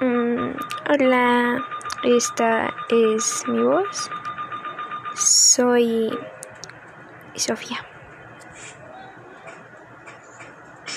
Mm, hola, esta es mi voz. Soy Sofía.